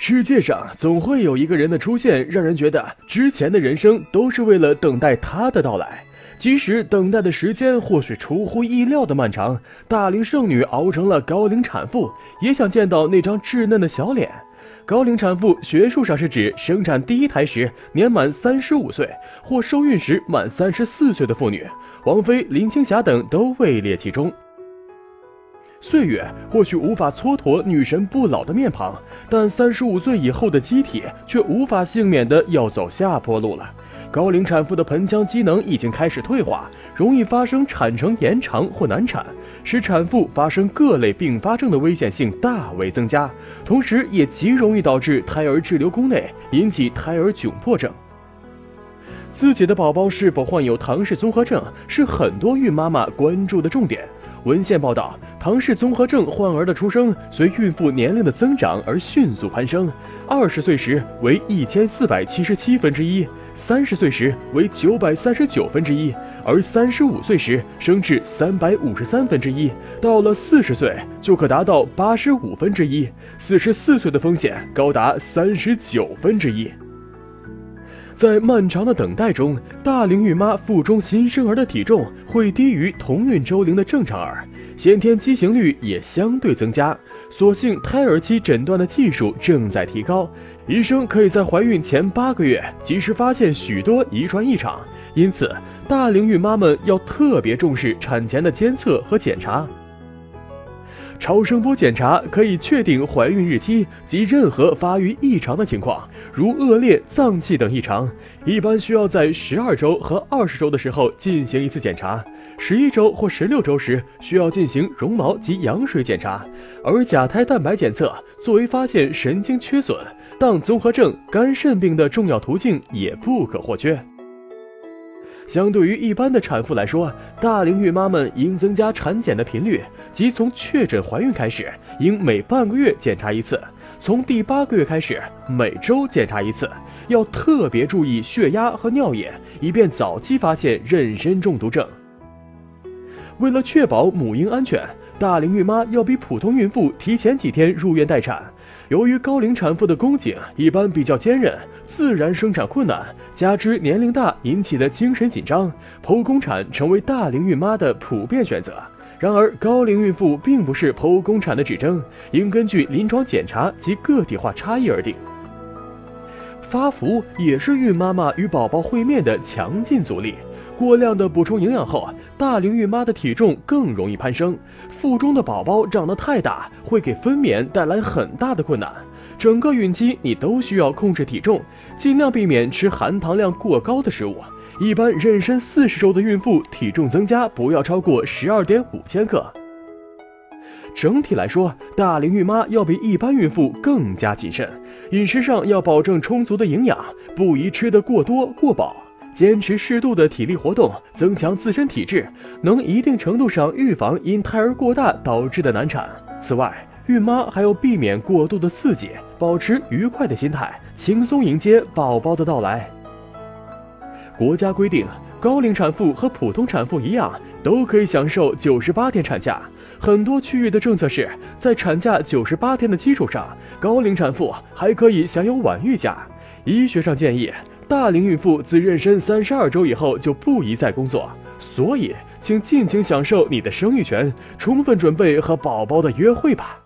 世界上总会有一个人的出现，让人觉得之前的人生都是为了等待他的到来。即使等待的时间或许出乎意料的漫长，大龄剩女熬成了高龄产妇，也想见到那张稚嫩的小脸。高龄产妇学术上是指生产第一胎时年满三十五岁，或受孕时满三十四岁的妇女。王菲、林青霞等都位列其中。岁月或许无法蹉跎女神不老的面庞，但三十五岁以后的机体却无法幸免的要走下坡路了。高龄产妇的盆腔机能已经开始退化，容易发生产程延长或难产，使产妇发生各类并发症的危险性大为增加，同时也极容易导致胎儿滞留宫内，引起胎儿窘迫症。自己的宝宝是否患有唐氏综合症，是很多孕妈妈关注的重点。文献报道，唐氏综合症患儿的出生随孕妇年龄的增长而迅速攀升，二十岁时为一千四百七十七分之一，三十岁时为九百三十九分之一，而三十五岁时升至三百五十三分之一，到了四十岁就可达到八十五分之一，四十四岁的风险高达三十九分之一。在漫长的等待中，大龄孕妈腹中新生儿的体重会低于同孕周龄的正常儿，先天畸形率也相对增加。所幸胎儿期诊断的技术正在提高，医生可以在怀孕前八个月及时发现许多遗传异常，因此大龄孕妈们要特别重视产前的监测和检查。超声波检查可以确定怀孕日期及任何发育异常的情况，如恶劣脏器等异常，一般需要在十二周和二十周的时候进行一次检查，十一周或十六周时需要进行绒毛及羊水检查。而甲胎蛋白检测作为发现神经缺损、当综合症、肝肾病的重要途径，也不可或缺。相对于一般的产妇来说，大龄孕妈们应增加产检的频率，即从确诊怀孕开始，应每半个月检查一次；从第八个月开始，每周检查一次。要特别注意血压和尿液，以便早期发现妊娠中毒症。为了确保母婴安全，大龄孕妈要比普通孕妇提前几天入院待产。由于高龄产妇的宫颈一般比较坚韧，自然生产困难，加之年龄大引起的精神紧张，剖宫产成为大龄孕妈的普遍选择。然而，高龄孕妇并不是剖宫产的指征，应根据临床检查及个体化差异而定。发福也是孕妈妈与宝宝会面的强劲阻力。过量的补充营养后，大龄孕妈的体重更容易攀升。腹中的宝宝长得太大，会给分娩带来很大的困难。整个孕期你都需要控制体重，尽量避免吃含糖量过高的食物。一般妊娠四十周的孕妇体重增加不要超过十二点五千克。整体来说，大龄孕妈要比一般孕妇更加谨慎，饮食上要保证充足的营养，不宜吃得过多过饱。坚持适度的体力活动，增强自身体质，能一定程度上预防因胎儿过大导致的难产。此外，孕妈还要避免过度的刺激，保持愉快的心态，轻松迎接宝宝的到来。国家规定，高龄产妇和普通产妇一样，都可以享受九十八天产假。很多区域的政策是在产假九十八天的基础上，高龄产妇还可以享有晚育假。医学上建议。大龄孕妇自妊娠三十二周以后就不宜再工作，所以请尽情享受你的生育权，充分准备和宝宝的约会吧。